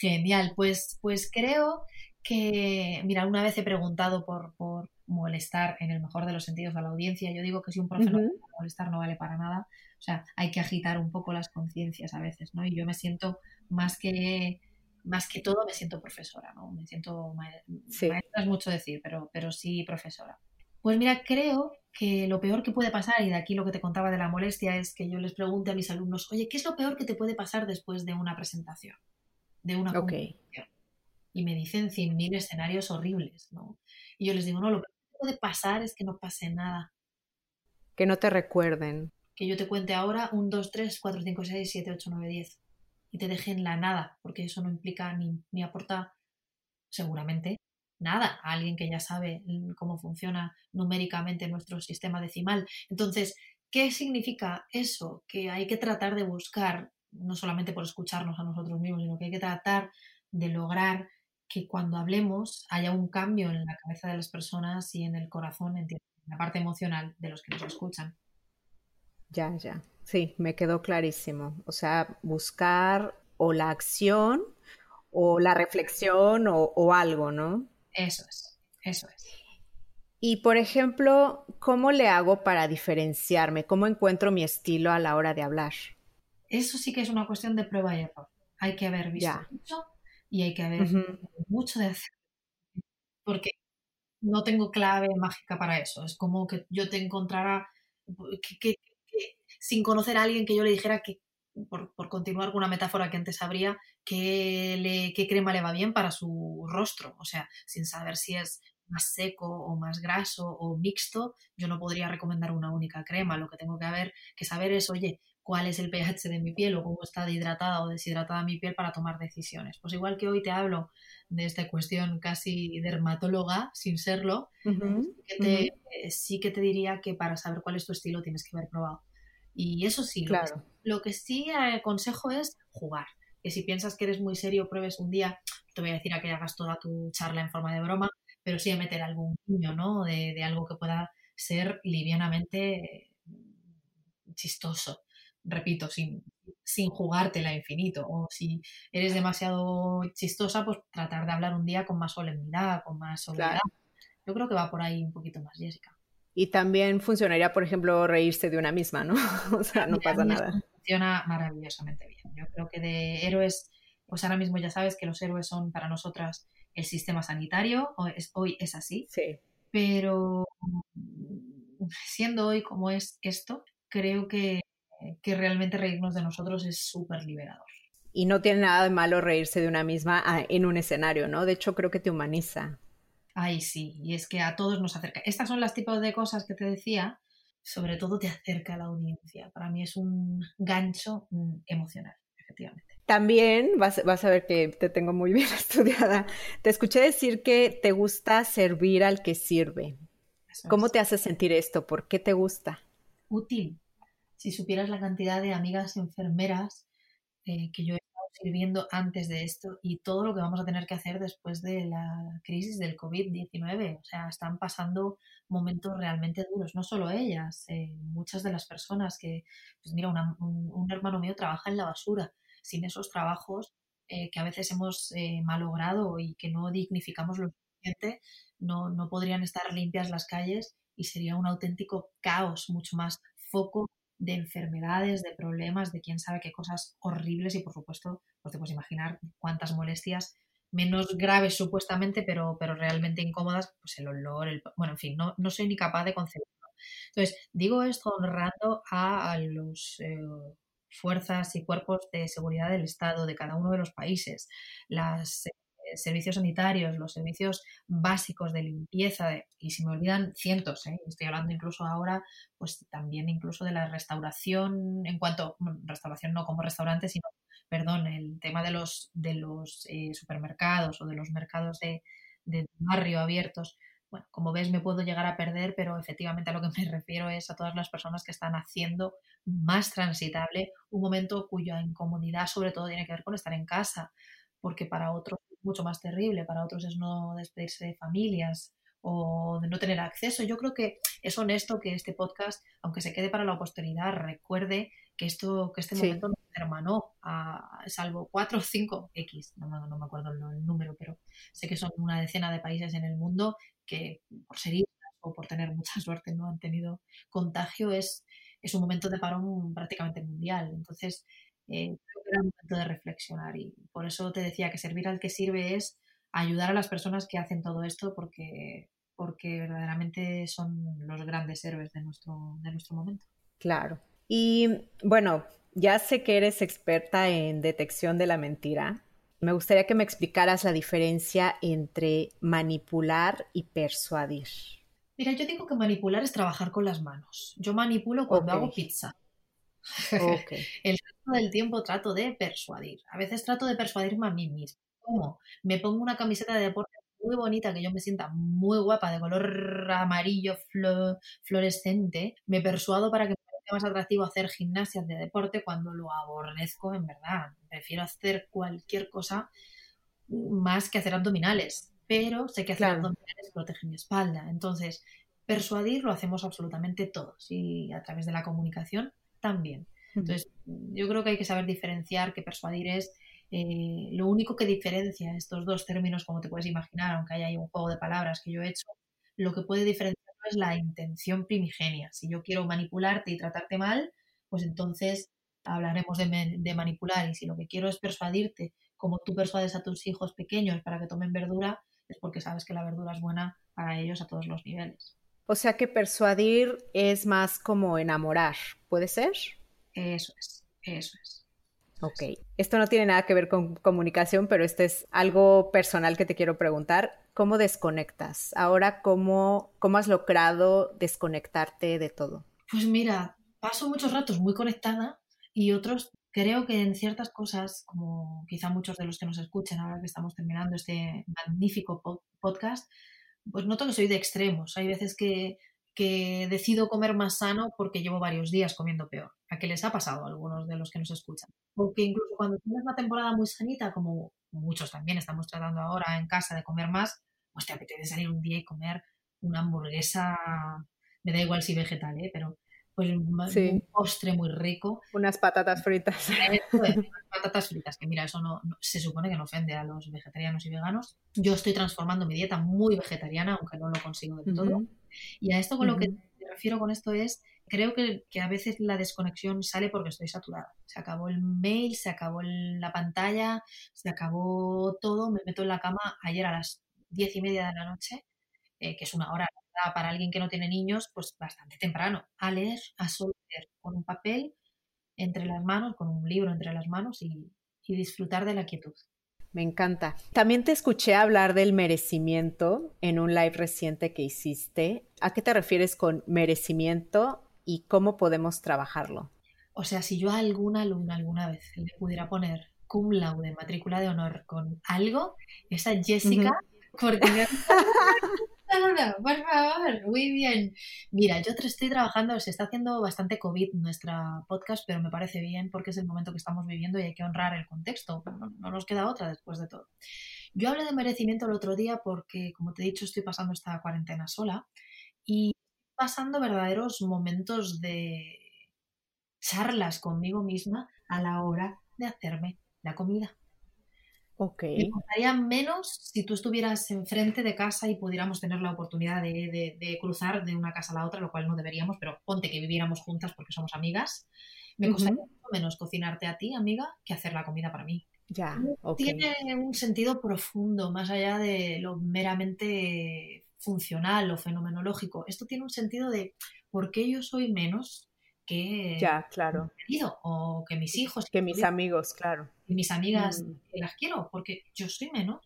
Genial, pues, pues creo que, mira, una vez he preguntado por, por molestar en el mejor de los sentidos a la audiencia. Yo digo que si un profe no molestar no vale para nada. O sea, hay que agitar un poco las conciencias a veces, ¿no? Y yo me siento más que más que todo me siento profesora, ¿no? Me siento sí. maestra es mucho decir, pero, pero sí profesora. Pues mira, creo que lo peor que puede pasar, y de aquí lo que te contaba de la molestia, es que yo les pregunte a mis alumnos, oye, ¿qué es lo peor que te puede pasar después de una presentación? De una okay. Y me dicen cien mil escenarios horribles, ¿no? Y yo les digo, no, lo que puede pasar es que no pase nada. Que no te recuerden. Que yo te cuente ahora un, dos, tres, cuatro, cinco, seis, siete, ocho, nueve, diez y te dejen la nada, porque eso no implica ni, ni aporta, seguramente, nada a alguien que ya sabe mm, cómo funciona numéricamente nuestro sistema decimal. Entonces, ¿qué significa eso? Que hay que tratar de buscar, no solamente por escucharnos a nosotros mismos, sino que hay que tratar de lograr que cuando hablemos haya un cambio en la cabeza de las personas y en el corazón, en la parte emocional de los que nos escuchan. Ya, ya. Sí, me quedó clarísimo. O sea, buscar o la acción o la reflexión o, algo, ¿no? Eso es, eso es. Y por ejemplo, ¿cómo le hago para diferenciarme? ¿Cómo encuentro mi estilo a la hora de hablar? Eso sí que es una cuestión de prueba y error. Hay que haber visto mucho y hay que haber mucho de hacer. Porque no tengo clave mágica para eso. Es como que yo te encontrara que, sin conocer a alguien que yo le dijera que, por, continuar con una metáfora que antes habría, que le, qué crema le va bien para su rostro. O sea, sin saber si es más seco o más graso o mixto, yo no podría recomendar una única crema. Lo que tengo que, haber, que saber es, oye, cuál es el pH de mi piel o cómo está hidratada o deshidratada mi piel para tomar decisiones. Pues igual que hoy te hablo de esta cuestión casi dermatóloga, sin serlo, sí que te diría que para saber cuál es tu estilo tienes que haber probado. Y eso sí, claro. lo, que, sí aconsejo es jugar. Que si piensas que eres muy serio, pruebes un día, te voy a decir a que hagas toda tu charla en forma de broma, pero sí a meter algún puño, ¿no? De, de algo que pueda ser livianamente chistoso repito, sin, sin jugártela infinito. O si eres demasiado chistosa, pues tratar de hablar un día con más solemnidad, con más sobriedad. Yo creo que va por ahí un poquito más, Jessica. Y también funcionaría, por ejemplo, reírse de una misma, ¿no? o sea, no pasa nada. Funciona maravillosamente bien. Yo creo que de héroes, pues ahora mismo ya sabes que los héroes son para nosotras el sistema sanitario, hoy es así. Sí. Pero siendo hoy como es esto, creo que que realmente reírnos de nosotros es súper liberador. Y no tiene nada de malo reírse de una misma ah, en un escenario, ¿no? De hecho, creo que te humaniza. Ay, sí, y es que a todos nos acerca. Estas son las tipos de cosas que te decía, sobre todo te acerca a la audiencia. Para mí es un gancho mm, emocional, efectivamente. También vas, vas, a ver que te tengo muy bien estudiada. Te escuché decir que te gusta servir al que sirve. ¿Cómo te hace sentir esto? ¿Por qué te gusta? Útil si supieras la cantidad de amigas enfermeras eh, que yo he estado sirviendo antes de esto y todo lo que vamos a tener que hacer después de la crisis del COVID-19. O sea, están pasando momentos realmente duros, no solo ellas, eh, muchas de las personas que, pues mira, un, hermano mío trabaja en la basura. Sin esos trabajos eh, que a veces hemos malogrado y que no dignificamos lo suficiente, no, no podrían estar limpias las calles y sería un auténtico caos, mucho más foco de enfermedades, de problemas, de quién sabe qué cosas horribles y por supuesto, pues te puedes imaginar cuántas molestias menos graves supuestamente, pero, pero realmente incómodas, pues el olor, el, bueno, en fin, no, no soy ni capaz de concebirlo. Entonces, digo esto honrando a, los eh, fuerzas y cuerpos de seguridad del Estado de cada uno de los países, las servicios sanitarios, los servicios básicos de limpieza, y si me olvidan cientos, ¿eh? estoy hablando incluso ahora, pues también incluso de la restauración, en cuanto, restauración no como restaurante, sino, perdón, el tema de los, de los eh, supermercados o de los mercados de, de barrio abiertos. Bueno, como ves, me puedo llegar a perder, pero efectivamente a lo que me refiero es a todas las personas que están haciendo más transitable un momento cuya incomodidad sobre todo tiene que ver con estar en casa, porque para otros mucho más terrible, para otros es no despedirse de familias o de no tener acceso. Yo creo que es honesto que este podcast, aunque se quede para la posteridad, recuerde que esto, que este momento nos hermanó a salvo 4 o 5 X, no, no, me acuerdo el, número, pero sé que son una decena de países en el mundo que por ser o por tener mucha suerte no han tenido contagio, es, es un momento de parón prácticamente mundial. Entonces, eh, creo que era un momento de reflexionar y por eso te decía que servir al que sirve es ayudar a las personas que hacen todo esto porque, porque verdaderamente son los grandes héroes de nuestro, de nuestro momento. Claro. Y bueno, ya sé que eres experta en detección de la mentira. Me gustaría que me explicaras la diferencia entre manipular y persuadir. Mira, yo digo que manipular es trabajar con las manos. Yo manipulo cuando hago pizza. el resto del tiempo trato de persuadir. A veces trato de persuadirme a mí mismo. ¿Cómo? Me pongo una camiseta de deporte muy bonita, que yo me sienta muy guapa, de color amarillo fluorescente, me persuado para que me parezca más atractivo hacer gimnasias de deporte cuando lo aborrezco en verdad. Prefiero hacer cualquier cosa más que hacer abdominales, pero sé que hacer abdominales protege mi espalda. Entonces, persuadir lo hacemos absolutamente todos y a través de la comunicación también. Entonces, yo creo que hay que saber diferenciar que persuadir es eh, lo único que diferencia estos dos términos, como te puedes imaginar, aunque haya un juego de palabras que yo he hecho, lo que puede diferenciar es la intención primigenia. Si yo quiero manipularte y tratarte mal, pues entonces hablaremos de, de manipular. Y si lo que quiero es persuadirte, como tú persuades a tus hijos pequeños para que tomen verdura, es porque sabes que la verdura es buena para ellos a todos los niveles. O sea que persuadir es más como enamorar, ¿puede ser? Eso es, eso es. Ok, esto no tiene nada que ver con comunicación, pero este es algo personal que te quiero preguntar. ¿Cómo desconectas? Ahora, ¿cómo, cómo has logrado desconectarte de todo? Pues mira, paso muchos ratos muy conectada y otros creo que en ciertas cosas, como quizá muchos de los que nos escuchan ahora que estamos terminando este magnífico podcast, pues noto que soy de extremos. Hay veces que que decido comer más sano porque llevo varios días comiendo peor. ¿A qué les ha pasado a algunos de los que nos escuchan? Porque incluso cuando tienes una temporada muy sanita, como muchos también estamos tratando ahora en casa de comer más, pues te apetece salir un día y comer una hamburguesa, me da igual si vegetal, ¿eh? pero pues un postre muy rico. Unas patatas fritas. unas patatas fritas, que mira, eso no, se supone que no ofende a los vegetarianos y veganos. Yo estoy transformando mi dieta muy vegetariana, aunque no lo consigo del todo. Y a esto con lo que me refiero con esto es, creo que, que, a veces la desconexión sale porque estoy saturada. Se acabó el mail, se acabó la pantalla, se acabó todo, me meto en la cama ayer a las diez y media de la noche, eh, que es una hora para alguien que no tiene niños, pues bastante temprano, a leer, a solo leer, con un papel entre las manos, con un libro entre las manos y disfrutar de la quietud. Me encanta. También te escuché hablar del merecimiento en un live reciente que hiciste. ¿A qué te refieres con merecimiento y cómo podemos trabajarlo? O sea, si yo a alguna alumna alguna vez le pudiera poner cum laude, matrícula de honor con algo, esa Jessica, porque por favor, muy bien. Mira, yo estoy trabajando, se está haciendo bastante COVID nuestra podcast, pero me parece bien porque es el momento que estamos viviendo y hay que honrar el contexto. No, nos queda otra después de todo. Yo hablé de merecimiento el otro día porque, como te he dicho, estoy pasando esta cuarentena sola y pasando verdaderos momentos de charlas conmigo misma a la hora de hacerme la comida. Me costaría menos si tú estuvieras enfrente de casa y pudiéramos tener la oportunidad de, cruzar de una casa a la otra, lo cual no deberíamos, pero ponte que viviéramos juntas porque somos amigas. Me costaría menos cocinarte a ti, amiga, que hacer la comida para mí. Ya, Tiene un sentido profundo, más allá de lo meramente funcional o fenomenológico. Esto tiene un sentido de por qué yo soy menos que ya, claro. mi marido o que mis hijos. Que mis amigos, claro. Y mis amigas mm. que las quiero, porque yo soy menos.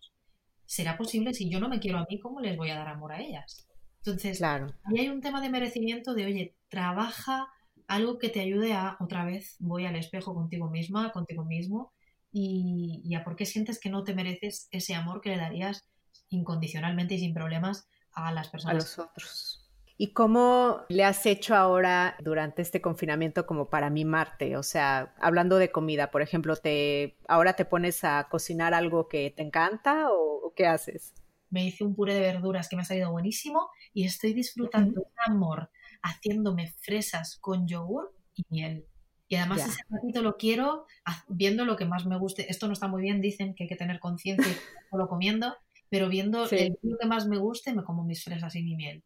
¿Será posible si yo no me quiero a mí, cómo les voy a dar amor a ellas? Entonces, claro. ahí hay un tema de merecimiento de, oye, trabaja algo que te ayude a, otra vez, voy al espejo contigo misma, contigo mismo, y, y a por qué sientes que no te mereces ese amor que le darías incondicionalmente y sin problemas a las personas. A los otros. ¿Y cómo le has hecho ahora durante este confinamiento como para mimarte? O sea, hablando de comida, por ejemplo, te ahora te pones a cocinar algo que te encanta o, qué haces? Me hice un puré de verduras que me ha salido buenísimo y estoy disfrutando un amor haciéndome fresas con yogur y miel. Y además ese ratito lo quiero viendo lo que más me guste. Esto no está muy bien, dicen que hay que tener conciencia y solo comiendo, pero viendo el lo que más me guste, me como mis fresas y mi miel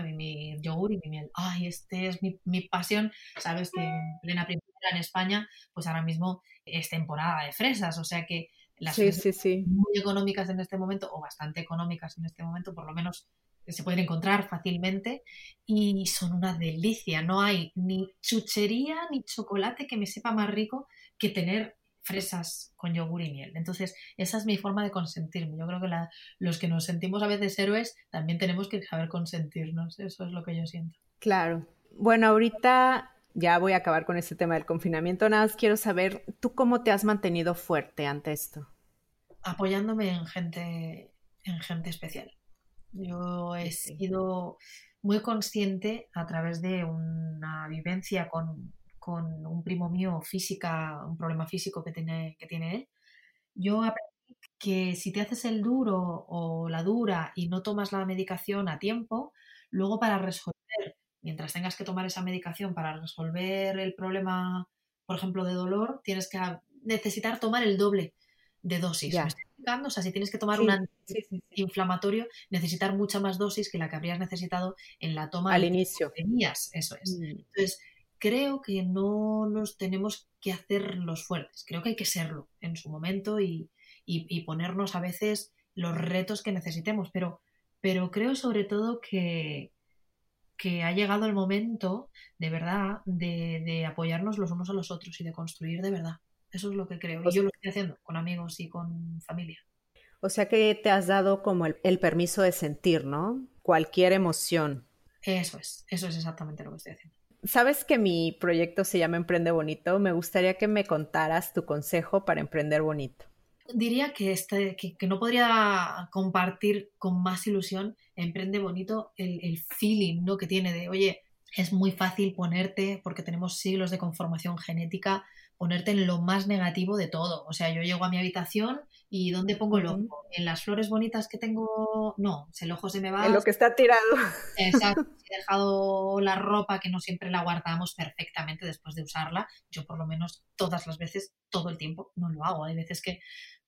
a mí mi yogur y mi miel. Ay, este es mi, mi pasión. Sabes que en plena primavera en España, pues ahora mismo es temporada de fresas, o sea que las sí, sí, sí. muy económicas en este momento, o bastante económicas en este momento, por lo menos se pueden encontrar fácilmente y son una delicia. No hay ni chuchería ni chocolate que me sepa más rico que tener fresas con yogur y miel. Entonces, esa es mi forma de consentirme. Yo creo que los que nos sentimos a veces héroes también tenemos que saber consentirnos. Eso es lo que yo siento. Claro. Bueno, ahorita ya voy a acabar con este tema del confinamiento. Nada más quiero saber, ¿tú cómo te has mantenido fuerte ante esto? Apoyándome en gente en gente especial. Yo he sido muy consciente a través de una vivencia con, un primo mío física, un problema físico que tiene, que tiene él. Yo aprendí que si te haces el duro o la dura y no tomas la medicación a tiempo, luego para resolver, mientras tengas que tomar esa medicación para resolver el problema, por ejemplo, de dolor, tienes que necesitar tomar el doble de dosis. O sea, si tienes que tomar un antiinflamatorio, necesitar mucha más dosis que la que habrías necesitado en la toma al inicio. Tenías, eso es. Mm. Entonces, creo que no nos tenemos que hacer los fuertes. Creo que hay que serlo en su momento y, ponernos a veces los retos que necesitemos. Pero, pero creo sobre todo que, que ha llegado el momento, de verdad, de, de apoyarnos los unos a los otros y de construir de verdad. Eso es lo que creo. Y yo lo estoy haciendo con amigos y con familia. O sea que te has dado como el, permiso de sentir, ¿no? Cualquier emoción. Eso es, eso es exactamente lo que estoy haciendo. Sabes que mi proyecto se llama Emprende Bonito. Me gustaría que me contaras tu consejo para emprender bonito. Diría que, este, que, no podría compartir con más ilusión Emprende Bonito el, el feeling ¿no? que tiene de, oye, es muy fácil ponerte, porque tenemos siglos de conformación genética, ponerte en lo más negativo de todo. O sea, yo llego a mi habitación y ¿dónde pongo el ojo? En las flores bonitas que tengo, no, el ojo se me va. En lo que está tirado. Exacto. He dejado la ropa que no siempre la guardamos perfectamente después de usarla. Yo por lo menos todas las veces, todo el tiempo, no lo hago. Hay veces que,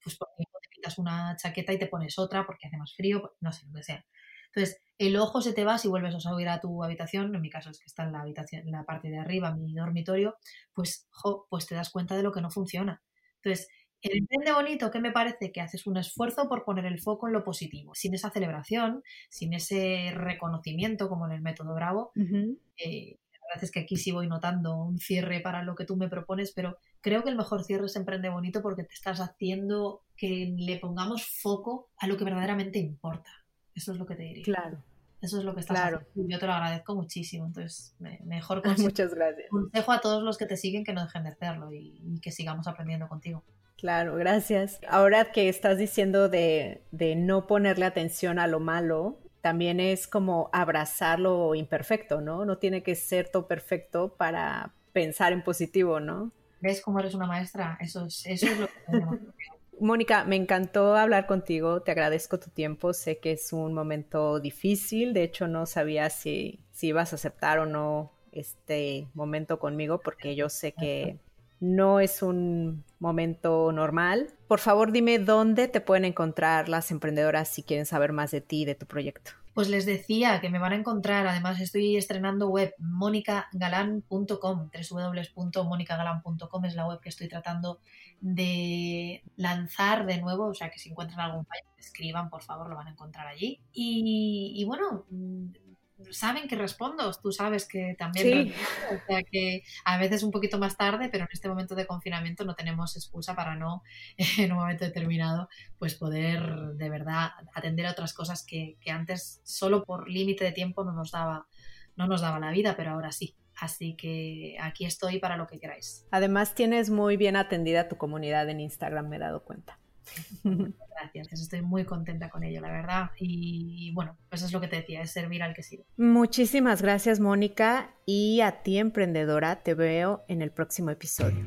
pues por ejemplo, te quitas una chaqueta y te pones otra porque hace más frío, no sé, lo que sea. Entonces, el ojo se te va si vuelves a subir a tu habitación, en mi caso es que está en la habitación, en la parte de arriba, mi dormitorio, pues, pues te das cuenta de lo que no funciona. Entonces, el emprende bonito, que me parece que haces un esfuerzo por poner el foco en lo positivo, sin esa celebración, sin ese reconocimiento como en el método Bravo. Eh, la verdad es que aquí sí voy notando un cierre para lo que tú me propones, pero creo que el mejor cierre es emprende bonito porque te estás haciendo que le pongamos foco a lo que verdaderamente importa. Eso es lo que te diría. Claro. Eso es lo que estás claro. haciendo. Yo te lo agradezco muchísimo. Entonces, mejor consejo, Muchas gracias. consejo a todos los que te siguen que no dejen de hacerlo y, que sigamos aprendiendo contigo. Claro, gracias. Ahora que estás diciendo de, de no ponerle atención a lo malo, también es como abrazar lo imperfecto, ¿no? No tiene que ser todo perfecto para pensar en positivo, ¿no? ¿Ves cómo eres una maestra? Eso es, eso es lo que Mónica, me encantó hablar contigo, te agradezco tu tiempo, sé que es un momento difícil, de hecho no sabía si, si ibas a aceptar o no este momento conmigo porque yo sé que no es un momento normal. Por favor, dime dónde te pueden encontrar las emprendedoras si quieren saber más de ti y de tu proyecto. Pues les decía que me van a encontrar, además estoy estrenando web monicagalan.com, www.monicagalan.com es la web que estoy tratando de lanzar de nuevo, o sea que si encuentran algún fallo, escriban, por favor, lo van a encontrar allí. Y bueno, saben que respondo, tú sabes que también, o sea que a veces un poquito más tarde, pero en este momento de confinamiento no tenemos excusa para no, en un momento determinado, pues poder de verdad atender a otras cosas que, que antes solo por límite de tiempo no nos daba, no nos daba la vida, pero ahora sí. Así que aquí estoy para lo que queráis. Además tienes muy bien atendida tu comunidad en Instagram, me he dado cuenta. Gracias, estoy muy contenta con ello, la verdad. Y bueno, pues es lo que te decía, es servir al que sirve. Muchísimas gracias, Mónica. Y a ti, emprendedora, te veo en el próximo episodio.